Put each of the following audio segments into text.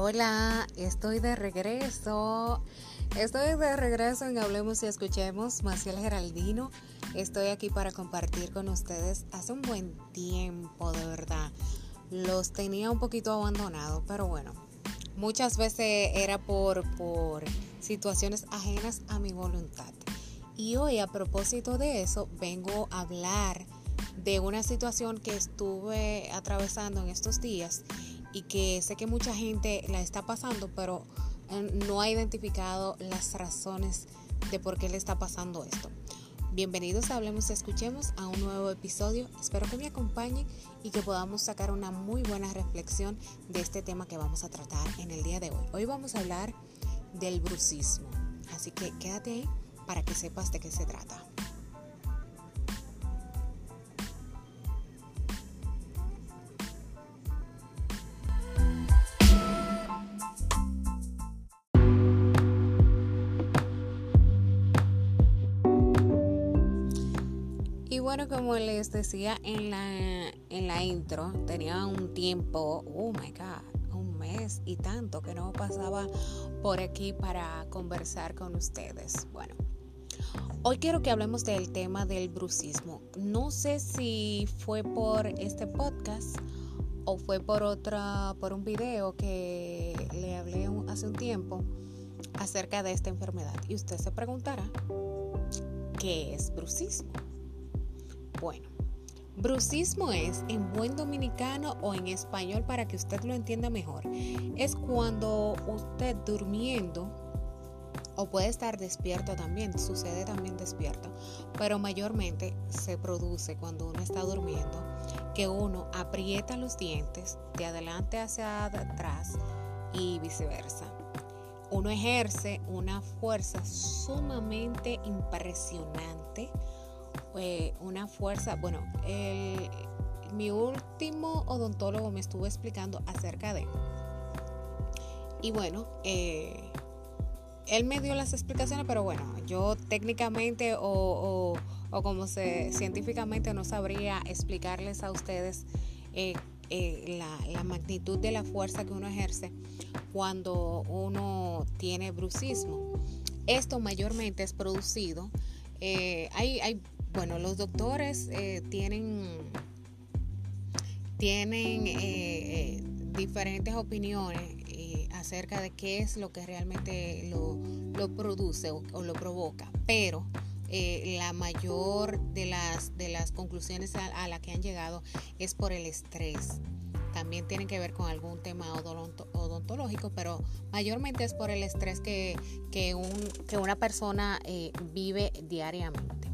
Hola, estoy de regreso. Estoy de regreso en Hablemos y Escuchemos. Maciel Geraldino. Estoy aquí para compartir con ustedes hace un buen tiempo, de verdad. Los tenía un poquito abandonados, pero bueno, muchas veces era por, por situaciones ajenas a mi voluntad. Y hoy a propósito de eso vengo a hablar de una situación que estuve atravesando en estos días y que sé que mucha gente la está pasando, pero eh, no ha identificado las razones de por qué le está pasando esto. Bienvenidos a Hablemos y Escuchemos a un nuevo episodio. Espero que me acompañen y que podamos sacar una muy buena reflexión de este tema que vamos a tratar en el día de hoy. Hoy vamos a hablar del brucismo. Así que quédate ahí para que sepas de qué se trata. Como les decía en la, en la intro, tenía un tiempo, oh my God, un mes y tanto que no pasaba por aquí para conversar con ustedes. Bueno, hoy quiero que hablemos del tema del brucismo. No sé si fue por este podcast o fue por otra, por un video que le hablé hace un tiempo acerca de esta enfermedad. Y usted se preguntará, ¿qué es brucismo? Bueno, brucismo es, en buen dominicano o en español para que usted lo entienda mejor, es cuando usted durmiendo o puede estar despierto también, sucede también despierto, pero mayormente se produce cuando uno está durmiendo, que uno aprieta los dientes de adelante hacia atrás y viceversa. Uno ejerce una fuerza sumamente impresionante eh, una fuerza, bueno, mi último odontólogo me estuvo explicando acerca de... Y bueno, eh, él me dio las explicaciones, pero bueno, yo técnicamente o, como se científicamente no sabría explicarles a ustedes eh, la, la, magnitud de la fuerza que uno ejerce cuando uno tiene brucismo. Esto mayormente es producido. hay, hay bueno, los doctores eh, tienen, tienen eh, eh, diferentes opiniones acerca de qué es lo que realmente lo, produce o, lo provoca, pero la mayor de las, de las conclusiones a, las que han llegado es por el estrés también tienen que ver con algún tema odontológico, pero mayormente es por el estrés que, que una persona vive diariamente.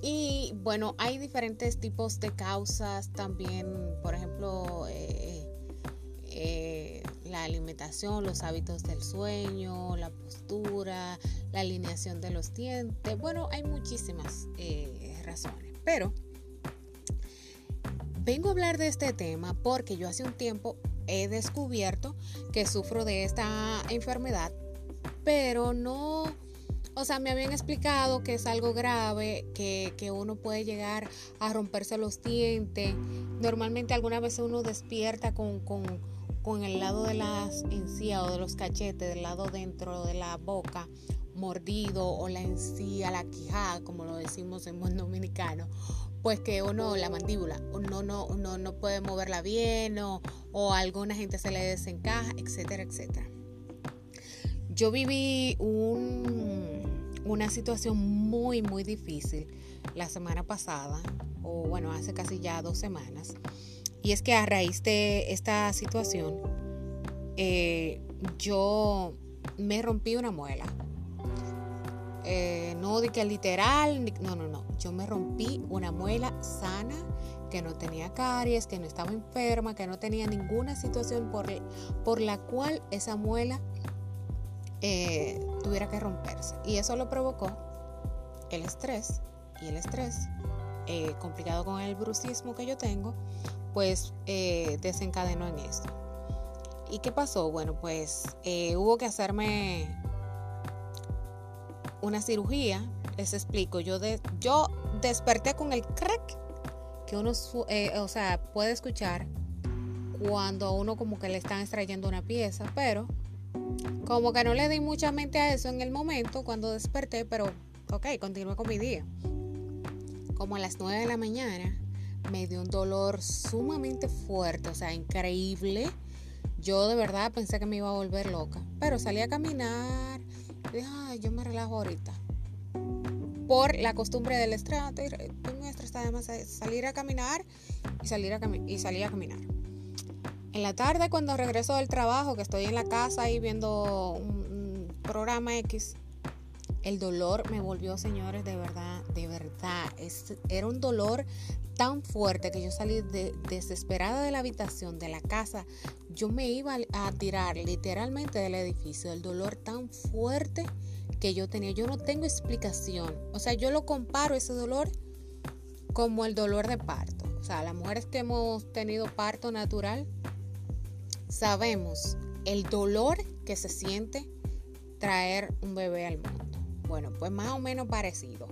Y bueno, hay diferentes tipos de causas también, por ejemplo, eh, eh, la alimentación, los hábitos del sueño, la postura, la alineación de los dientes. Bueno, hay muchísimas eh, razones, pero vengo a hablar de este tema porque yo hace un tiempo he descubierto que sufro de esta enfermedad, pero no o sea, me habían explicado que es algo grave, que, uno puede llegar a romperse los dientes. Normalmente alguna vez uno despierta con, el lado de las encías o de los cachetes, del lado dentro de la boca, mordido o la encía, la quijada, como lo decimos en buen dominicano, pues que uno, la mandíbula, uno no, no, no puede moverla bien o, o alguna gente se le desencaja, etcétera, etcétera. Yo viví un una situación muy, muy difícil la semana pasada, o bueno, hace casi ya dos semanas. Y es que a raíz de esta situación, eh, yo me rompí una muela. Eh, no de que literal, no, no, no. Yo me rompí una muela sana, que no tenía caries, que no estaba enferma, que no tenía ninguna situación por, por la cual esa muela eh, tuviera que romperse. Y eso lo provocó el estrés. Y el estrés, eh, complicado con el brucismo que yo tengo, pues eh, desencadenó en esto. ¿Y qué pasó? Bueno, pues hubo que hacerme una cirugía. Les explico. Yo, de, yo desperté con el crack que uno, o sea, puede escuchar cuando a uno como que le están extrayendo una pieza, pero como que no le di mucha mente a eso en el momento cuando desperté, pero ok, continué con mi día. Como a las 9 de la mañana me dio un dolor sumamente fuerte, o sea, increíble. Yo de verdad pensé que me iba a volver loca, pero salí a caminar y dije, ay, yo me relajo ahorita. Por la costumbre del estrés, estresada además salir a caminar y salir a, y salir a caminar. En la tarde cuando regreso del trabajo, que estoy en la casa ahí viendo un, programa X, el dolor me volvió, señores, de verdad, de verdad. era un dolor tan fuerte que yo salí desesperada de la habitación, de la casa. Yo me iba a tirar literalmente del edificio. El dolor tan fuerte que yo tenía. Yo no tengo explicación. O sea, yo lo comparo ese dolor como el dolor de parto. O sea, las mujeres que hemos tenido parto natural, sabemos el dolor que se siente traer un bebé al mundo. Bueno, pues más o menos parecido.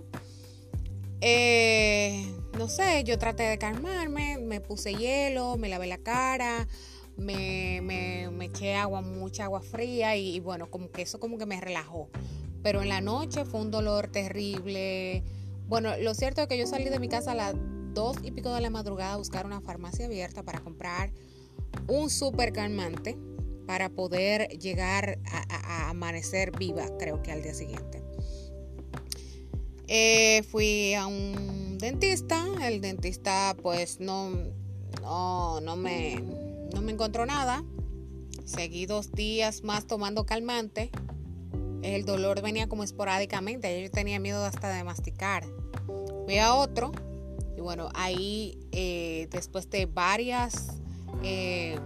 Eh, no sé, yo traté de calmarme, me puse hielo, me lavé la cara, me, me, eché agua, mucha agua fría y, y, bueno, como que eso como que me relajó. Pero en la noche fue un dolor terrible. Bueno, lo cierto es que yo salí de mi casa a las dos y pico de la madrugada a buscar una farmacia abierta para comprar un super calmante para poder llegar a, amanecer viva, creo que al día siguiente. Eh, fui a un dentista, el dentista pues no, no, no, me, no me encontró nada. Seguí dos días más tomando calmante. El dolor venía como esporádicamente, yo tenía miedo hasta de masticar. Fui a otro y bueno, ahí eh, después de varias eh,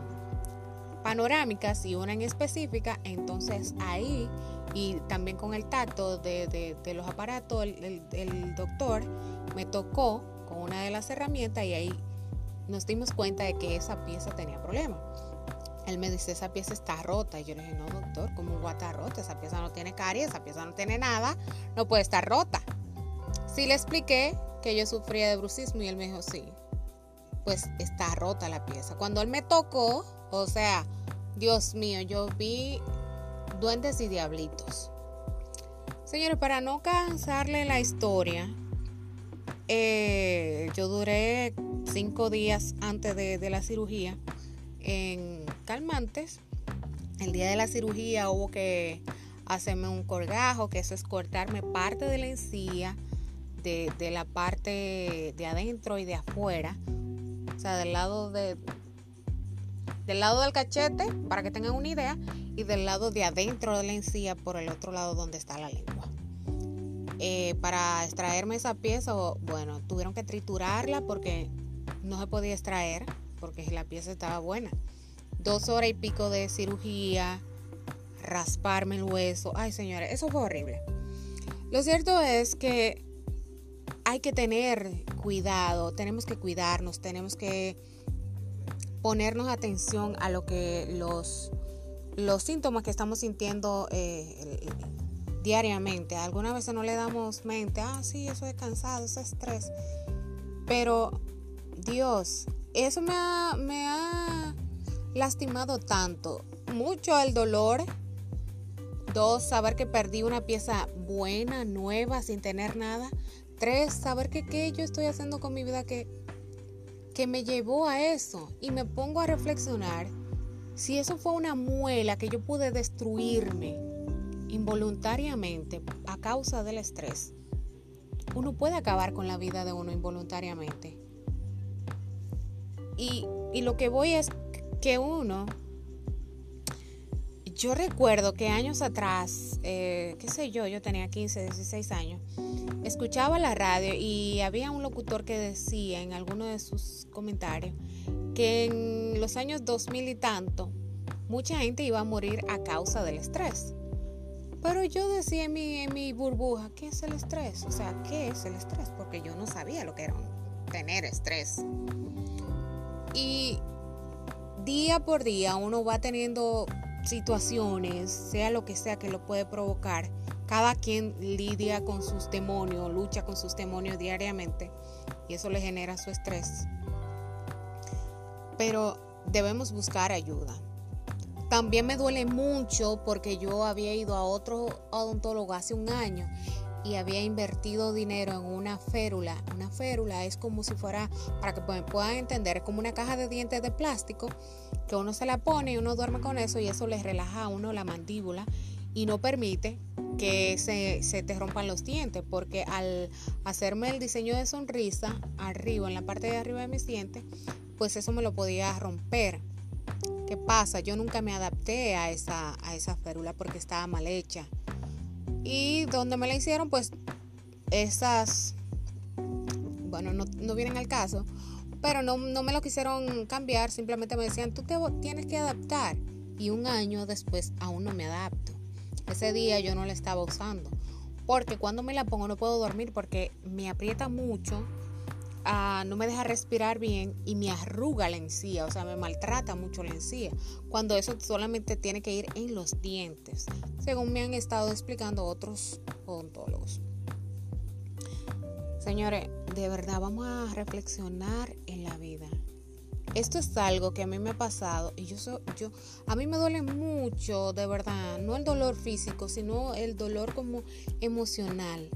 panorámicas y una en específica, entonces ahí y también con el tacto de, los aparatos, el, doctor me tocó con una de las herramientas y ahí nos dimos cuenta de que esa pieza tenía problemas. Él me dice, esa pieza está rota. Y yo le dije, no, doctor, ¿cómo va a estar rota? Esa pieza no tiene caries, esa pieza no tiene nada, no puede estar rota. Sí le expliqué que yo sufría de brucismo y él me dijo, sí, pues está rota la pieza. Cuando él me tocó, o sea, Dios mío, yo vi duendes y diablitos. Señores, para no cansarle la historia, eh, yo duré cinco días antes de, la cirugía en calmantes. El día de la cirugía hubo que hacerme un colgajo, que eso es cortarme parte de la encía, de, la parte de adentro y de afuera sea, del lado de del lado del cachete, para que tengan una idea, y del lado de adentro de la encía por el otro lado donde está la lengua. Eh, para extraerme esa pieza, bueno, tuvieron que triturarla porque no se podía extraer, porque la pieza estaba buena. Dos horas y pico de cirugía, rasparme el hueso. Ay, señores, eso fue horrible. Lo cierto es que hay que tener cuidado, tenemos que cuidarnos, tenemos que ponernos atención a lo que los, los síntomas que estamos sintiendo eh, diariamente. Algunas veces no le damos mente, ah, sí, eso es cansado, eso es estrés. Pero Dios, eso me ha, me ha lastimado tanto. Mucho el dolor. Dos, saber que perdí una pieza buena, nueva, sin tener nada. Saber que qué yo estoy haciendo con mi vida que, que me llevó a eso. Y me pongo a reflexionar si eso fue una muela que yo pude destruirme involuntariamente a causa del estrés. Uno puede acabar con la vida de uno involuntariamente. Y, y lo que voy es que uno yo recuerdo que años atrás, eh, qué sé yo, yo tenía 15, 16 años, escuchaba la radio y había un locutor que decía en alguno de sus comentarios que en los años 2000 y tanto, mucha gente iba a morir a causa del estrés. Pero yo decía en mi, en mi burbuja, ¿qué es el estrés? O sea, ¿qué es el estrés? Porque yo no sabía lo que era tener estrés. Y día por día uno va teniendo situaciones, sea lo que sea que lo puede provocar, cada quien lidia con sus demonios, lucha con sus demonios diariamente y eso le genera su estrés. Pero debemos buscar ayuda. También me duele mucho porque yo había ido a otro odontólogo hace un año y había invertido dinero en una férula. Una férula es como si fuera, para que puedan entender, como una caja de dientes de plástico que uno se la pone y uno duerme con eso y eso le relaja a uno la mandíbula y no permite que se, se, te rompan los dientes, porque al hacerme el diseño de sonrisa arriba, en la parte de arriba de mis dientes, pues eso me lo podía romper. ¿Qué pasa? Yo nunca me adapté a esa, a esa férula porque estaba mal hecha. Y donde me la hicieron, pues esas, bueno, no, no vienen al caso, pero no, no, me lo quisieron cambiar, simplemente me decían, tú te tienes que adaptar. Y un año después aún no me adapto. Ese día yo no la estaba usando. Porque cuando me la pongo no puedo dormir porque me aprieta mucho, ah, no me deja respirar bien y me arruga la encía, o sea, me maltrata mucho la encía. Cuando eso solamente tiene que ir en los dientes, según me han estado explicando otros odontólogos. Señores, de verdad vamos a reflexionar en la vida. Esto es algo que a mí me ha pasado y yo, yo a mí me duele mucho, de verdad, no el dolor físico, sino el dolor como emocional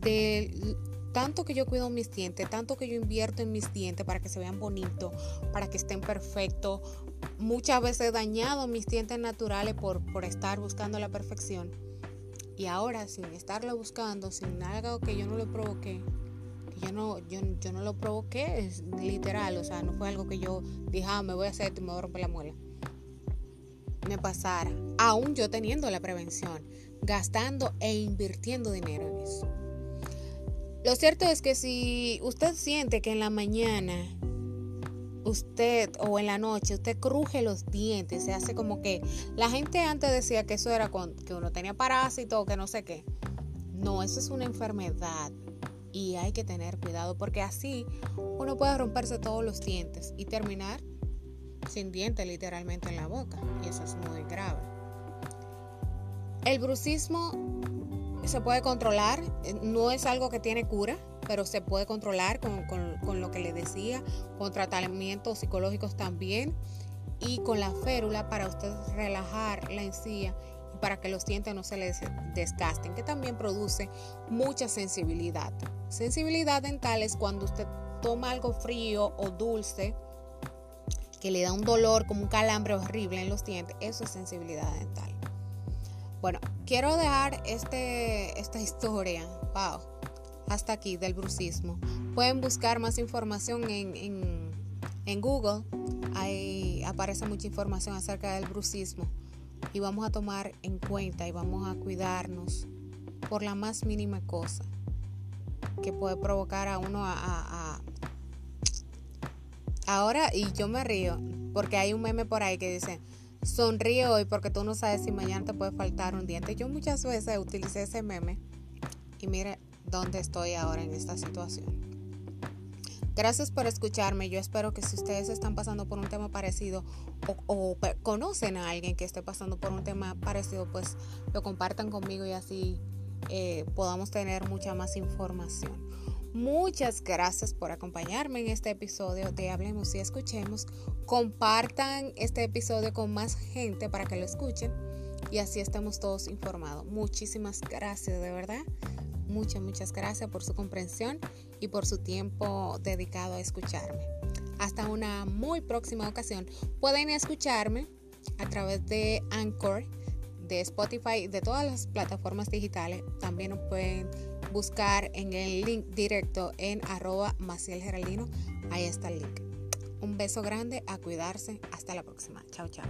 de tanto que yo cuido mis dientes, tanto que yo invierto en mis dientes para que se vean bonitos, para que estén perfectos. Muchas veces he dañado mis dientes naturales por, por estar buscando la perfección. Y ahora, sin estarlo buscando, sin algo que yo no lo provoqué, yo no, yo, yo no lo provoqué, es literal, o sea, no fue algo que yo dije, ah, me voy a hacer esto y me voy a romper la muela. Me pasara, aún yo teniendo la prevención, gastando e invirtiendo dinero en eso. Lo cierto es que si usted siente que en la mañana usted o en la noche usted cruje los dientes, se hace como que la gente antes decía que eso era con, que uno tenía parásito o que no sé qué. No, eso es una enfermedad y hay que tener cuidado porque así uno puede romperse todos los dientes y terminar sin dientes literalmente en la boca y eso es muy grave. El brucismo se puede controlar, no es algo que tiene cura, pero se puede controlar con, con lo que le decía, con tratamientos psicológicos también y con la férula para usted relajar la encía para que los dientes no se les desgasten, que también produce mucha sensibilidad. Sensibilidad dental es cuando usted toma algo frío o dulce que le da un dolor como un calambre horrible en los dientes, eso es sensibilidad dental. Bueno, quiero dejar este, esta historia, wow, hasta aquí del brucismo. Pueden buscar más información en, en, en Google, ahí aparece mucha información acerca del brucismo y vamos a tomar en cuenta y vamos a cuidarnos por la más mínima cosa que puede provocar a uno a, ahora y yo me río porque hay un meme por ahí que dice sonríe hoy porque tú no sabes si mañana te puede faltar un diente yo muchas veces utilicé ese meme y mire dónde estoy ahora en esta situación Gracias por escucharme. Yo espero que si ustedes están pasando por un tema parecido o, conocen a alguien que esté pasando por un tema parecido, pues lo compartan conmigo y así eh, podamos tener mucha más información. Muchas gracias por acompañarme en este episodio de Hablemos y Escuchemos. Compartan este episodio con más gente para que lo escuchen y así estemos todos informados. Muchísimas gracias, de verdad. Muchas, muchas gracias por su comprensión y por su tiempo dedicado a escucharme. Hasta una muy próxima ocasión. Pueden escucharme a través de Anchor, de Spotify, de todas las plataformas digitales. También pueden buscar en el link directo en arroba Maciel Geraldino. Ahí está el link. Un beso grande, a cuidarse. Hasta la próxima. Chao, chao.